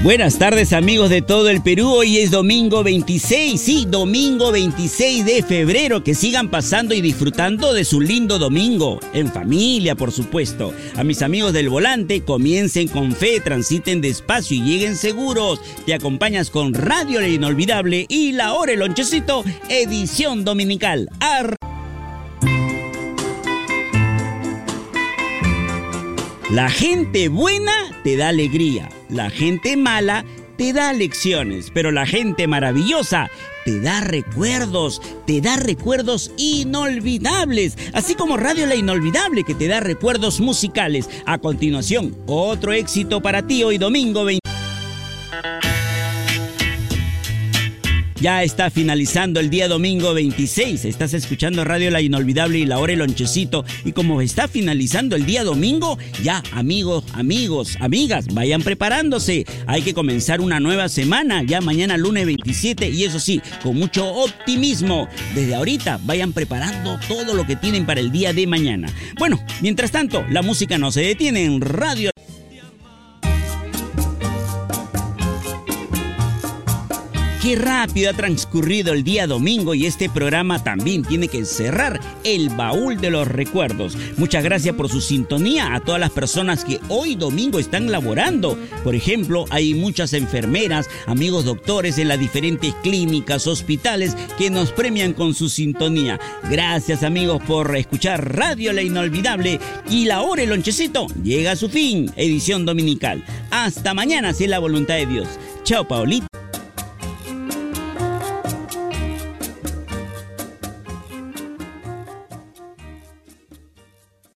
Buenas tardes amigos de todo el Perú, hoy es domingo 26, sí, domingo 26 de febrero, que sigan pasando y disfrutando de su lindo domingo, en familia por supuesto. A mis amigos del volante, comiencen con fe, transiten despacio y lleguen seguros. Te acompañas con Radio La Inolvidable y La Hora el Lonchecito, edición dominical. La gente buena te da alegría, la gente mala te da lecciones, pero la gente maravillosa te da recuerdos, te da recuerdos inolvidables, así como Radio La Inolvidable que te da recuerdos musicales. A continuación, otro éxito para ti hoy domingo 20. Ya está finalizando el día domingo 26. Estás escuchando Radio La Inolvidable y la hora el lonchecito. Y como está finalizando el día domingo, ya amigos, amigos, amigas, vayan preparándose. Hay que comenzar una nueva semana, ya mañana lunes 27. Y eso sí, con mucho optimismo. Desde ahorita vayan preparando todo lo que tienen para el día de mañana. Bueno, mientras tanto, la música no se detiene en Radio. Qué rápido ha transcurrido el día domingo y este programa también tiene que cerrar el baúl de los recuerdos. Muchas gracias por su sintonía a todas las personas que hoy domingo están laborando. Por ejemplo, hay muchas enfermeras, amigos doctores en las diferentes clínicas, hospitales que nos premian con su sintonía. Gracias amigos por escuchar Radio La Inolvidable y la hora el lonchecito llega a su fin, edición dominical. Hasta mañana si es la voluntad de Dios. Chao Paulita.